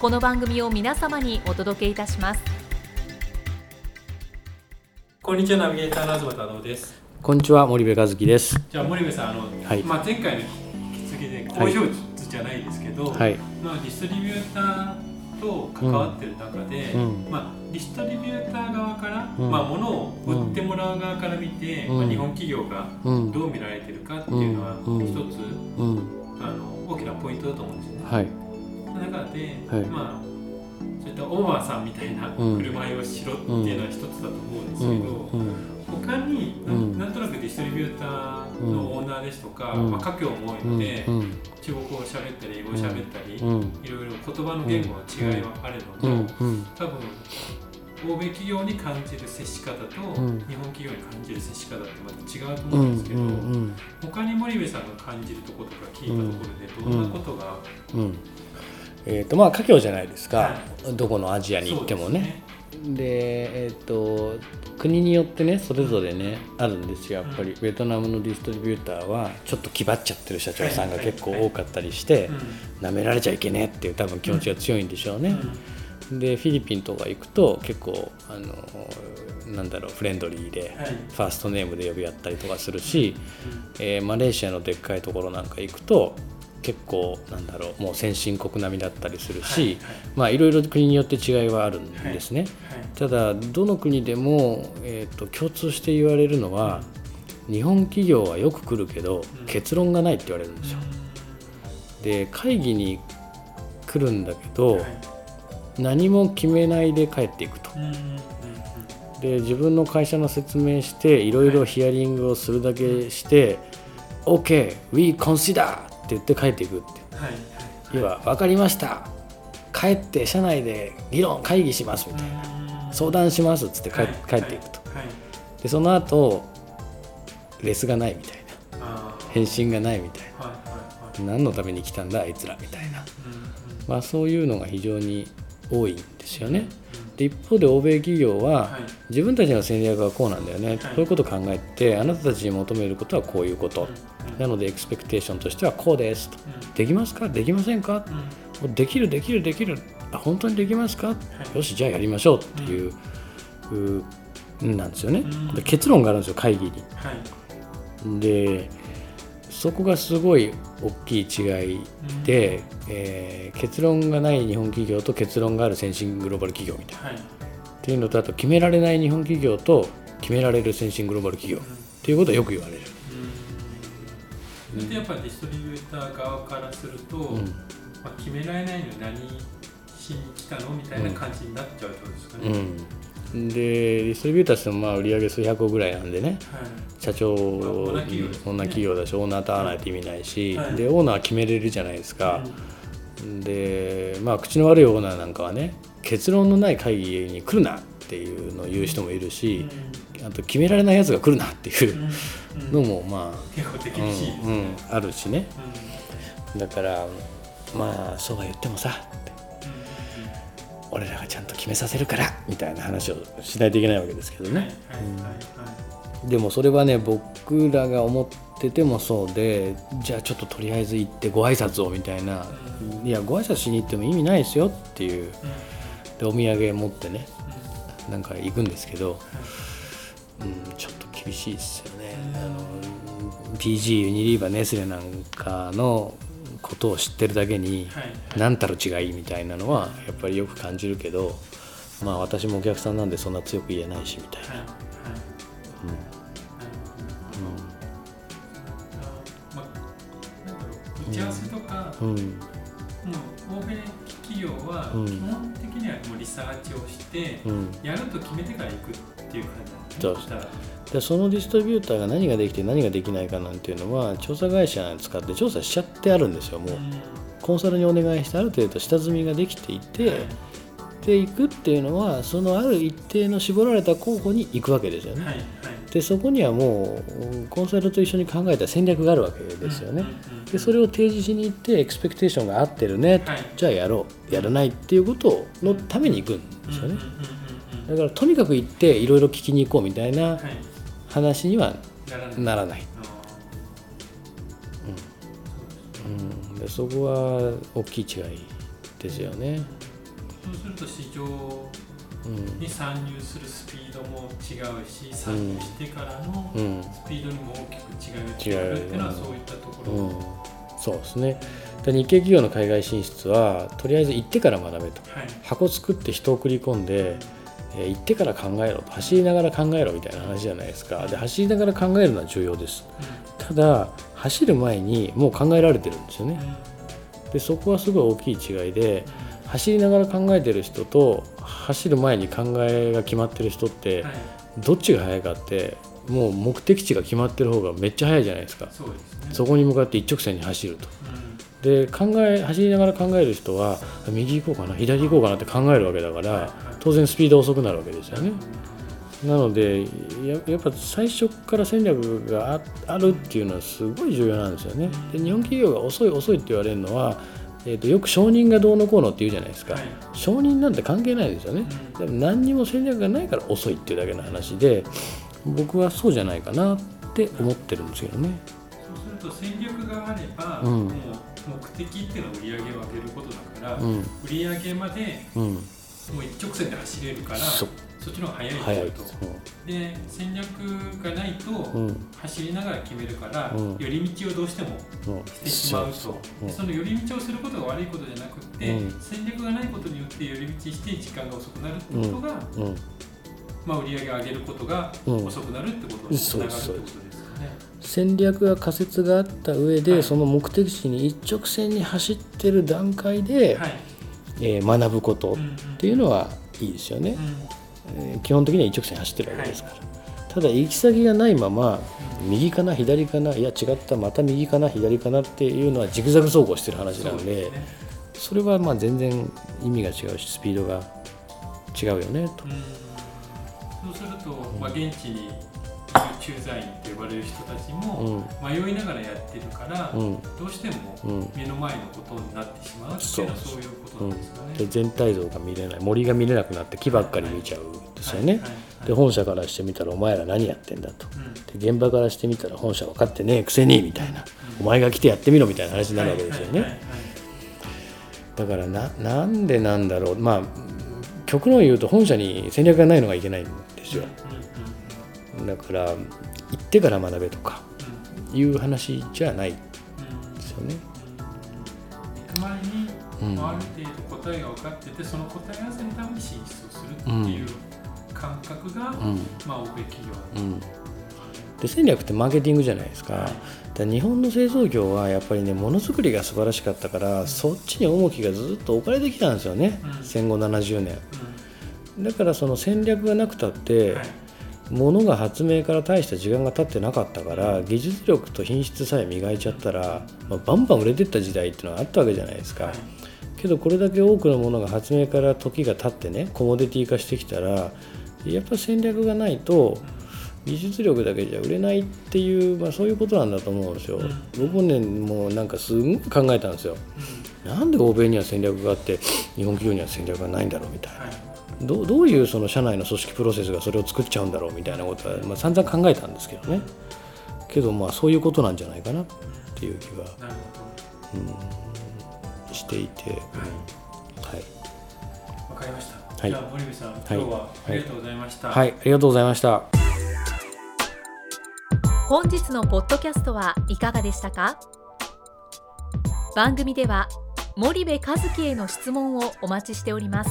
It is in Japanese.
この番組を皆様にお届けいたしますこんにちはナビゲーターの東太郎ですこんにちは森部和樹です。じゃあ森部さんあの、はいまあ、前回の引き継ぎで工場じゃないですけど、はい。まあ、ディストリビューターと関わってる中で、うんまあ、ディストリビューター側から、うんまあ、物を売ってもらう側から見て、うんまあ、日本企業がうん。どう見られてるかっていうのはうん一つ、うん。あの大きなポイントだと思うんですよね。はい。中で、はいまあそういったオーバーさんみたいなうん振る舞いをしろっていうのは一つだと思うんですうけど、ん。他に、なうんとなくディストリビューターのオーナーですとか、うんまあ、家境も多いうん。ので、うん。中国語を喋ったり英語を喋ったり、うん。いろいろ言葉の言語の違いはあるのと。多分欧米企業に感じる接し方と、うん日本企業に感じる接し方ってまた違うとうん。思うんですけど、うん。他に森部さんが感じるところとか聞いたところでどんなことが、うん。えっとまあ華僑じゃないですはか。どこのアジアに行ってもね。でえっと国によってねそれぞれねあるんですよ。やっぱり。ベトナムのディストリビューターはちょっと気張っちゃってる社長さんが結構多かったりしてうん舐められちゃいけねえっていう多分気持ちが強いんでしょうね。うでフィリピンとか行くと結構あのなんだろうフレンドリーで、はい。ファーストネームで呼び合ったりとかするし、えーマレーシアのでっかいところなんか行くと結構なんだろうもう先進国並みだったりするし、はいはい。まあいろいろ国によって違いはあるんですね。はい。ただどの国でも、えー、と共通して言われるのは、日本企業はよく来るけど、うん。結論がないって言われるんですよ。で会議に来るんだけど、はい。何も決めないで帰っていくと。で自分の会社の説明していろいろヒアリングをするだけして「OK we consider」言って帰っていくってはいはい。要は「分かりました。帰って社内で議論会議します」みたいな「相談します」っつって帰,、はい帰っていくと。はいでその後レスがないみたいな。返信がないみたいな。何のために来たんだあいつらみたいな、まあ、そういうのが非常に多いんですよね。で一方で欧米企業は、はい。自分たちの戦略はこうなんだよね、はい。こういうことを考えてあなたたちに求めることはこういうこと、うん。なのでエクスペクテーションとしてはこうですと。うん。できますか？できませんか？うん。できるできるできる。あ本当にできますか、い。よしじゃあやりましょうっていう、うなんですよね、結論があるんですよ会議に。はい。でそこがすごい大きい違いで、えー結論がない日本企業と結論がある先進グローバル企業みたいな。はい。っていうのとあと決められない日本企業と決められる先進グローバル企業。っていうことはよく言われる。うん。でやっぱりディストリビューター側からすると、うん。まあ、決められないのに何しに来たのみたいな感じになっちゃうってことですかね、うん、でディストリビューターってまあ売上数百億ぐらいなんでねはい。社長まあオーナー企業だしオーナーと会わないと意味ないし、はい。でオーナーは決めれるじゃないですか、でまあ口の悪いオーナーなんかはね結論のない会議に来るなっていうのを言う人もいるし、あと決められないやつが来るなっていうのもま結構手あ、厳しいですね、うんうん、あるしね。うん。だからまあそうは言ってもさ俺らがちゃんと決めさせるからみたいな話をしないといけないわけですけどね、でもそれはね僕らが思っててもそうでじゃあちょっととりあえず行ってご挨拶をみたいな、いやご挨拶しに行っても意味ないですよっていう。でお土産持ってねなんか行くんですけど、うん、ちょっと厳しいですよね、あの PG ユニリーバーネスレなんかのことを知ってるだけに、はい何たる違いみたいなのはやっぱりよく感じるけどまあ私もお客さんなんでそんな強く言えないしみたいな、はいはい。なるほど。まあなん打ち合わせとか、うん。うん。もう欧米企業はうん。基本的にはもうリサーチをして、うん。やると決めてから行くっていう感じそうなんです。ね。でそのディストリビューターが何ができて何ができないかなんていうのは調査会社使って調査しちゃってあるんですよもう。うん。コンサルにお願いしてある程度下積みができていて、で行くっていうのはそのある一定の絞られた候補に行くわけですよね、はいはい。でそこにはもううんコンサルと一緒に考えた戦略があるわけですよね、でそれを提示しに行ってエクスペクテーションが合ってるね、はい。じゃあやろうやらないっていうことのために行くんですよね、だからとにかく行っていろいろ聞きに行こうみたいなはい話にはならない。うん、でそこは大きい違いですよね、ーそうすると市場うん。に参入するスピードも違うし参入してからのうん。スピードにも大きく違いが違うっていうのはそういったところ、うん、そうですね。で日系企業の海外進出はとりあえず行ってから学べと。はい。箱作って人を送り込んで、えー行ってから考えろと走りながら考えろみたいな話じゃないですか。で走りながら考えるのは重要です。ただ走る前にもう考えられてるんですようん。ねでそこはすごい大きい違いで走りながら考えてる人と走る前に考えが決まってる人ってはい。どっちが速いかってもう目的地が決まってる方がめっちゃ速いじゃないですか。そこに向かって一直線に走ると。うんで考え走りながら考える人は右行こうかな左行こうかなって考えるわけだから当然スピード遅くなるわけですよね。なのでややっぱ最初から戦略がああるっていうのはすごい重要なんですよね。で日本企業が遅い遅いって言われるのは、えー、とよく承認がどうのこうのって言うじゃないですか、はい。承認なんて関係ないですよね。うん。でも何にも戦略がないから遅いっていうだけの話で僕はそうじゃないかなって思ってるんですけどねと戦略があれば、うん。もう目的っていうのは売り上げを上げることだから、うん。売り上げまでうん。もう一直線で走れるからそそっちの方が早いと。早いと。で戦略がないと、走りながら決めるから、うん。寄り道をどうしてもうん。してしまうと。その寄り道をすることが悪いことじゃなくて、うん。戦略がないことによって寄り道して時間が遅くなるってことが、まあ、売り上げを上げることがうん。遅くなるってことにつながるってことです。戦略や仮説があった上で、はい。その目的地に一直線に走ってる段階で、はい。えー学ぶことっていうのはいいですよね、うん。えー基本的には一直線に走ってるわけですから、ただ行き先がないまま右かな左かないや違ったまた右かな左かなっていうのはジグザグ走行してる話なのでね。それはまあ全然意味が違うしスピードが違うよねと。うん。そうすると、まあ、現地に駐在員と呼ばれる人たちうもん。迷いながらやってるから、うん。どうしてもうん。目の前のことになってしまうっていうのはそう。いうことなんですよね。で全体像が見れない。森が見れなくなって木ばっかり見ちゃうんですよね。で本社からしてみたらお前ら何やってんだと。うん。で現場からしてみたら本社分かってねえくせにみたいな。お前が来てやってみろみたいな話になるわけですよね。だからななんでなんだろう。まあ極論言うと本社に戦略がないのがいけないんですよだから行ってから学べとかうんいう話じゃないうんですよね。行く前に、あある程度答えが分かっててその答え合わせのために進出をするっていう感覚が、うん。まあ欧米企業はうん。で戦略ってマーケティングじゃないですか。だから日本の製造業はやっぱりねものづくりが素晴らしかったからそっちに重きがずっと置かれてきたんですよね、うん。戦後70年うだからその戦略がなくたって、んはい物が発明から大した時間が経ってなかったから技術力と品質さえ磨いちゃったら、まあ、バンバン売れてった時代っていうのがあったわけじゃないですか、はい。けどこれだけ多くのものが発明から時が経ってねコモディティ化してきたらやっぱ戦略がないと技術力だけじゃ売れないっていう、まあ、そういうことなんだと思うんですよ、うん。僕もねもうなんかすんごい考えたんですよ。なんで欧米には戦略があって日本企業には戦略がないんだろうみたいな。はいどうどういうその社内の組織プロセスがそれを作っちゃうんだろうみたいなことは、まあ、散々考えたんですけどね。けどまあそういうことなんじゃないかなっていう気がなるほしていて、どはい。はい、わかりました。はい。じゃあ森部さん、今日はありがとうございました。はい、ありがとうございました。本日のポッドキャストはいかがでしたか？番組では森部一樹への質問をお待ちしております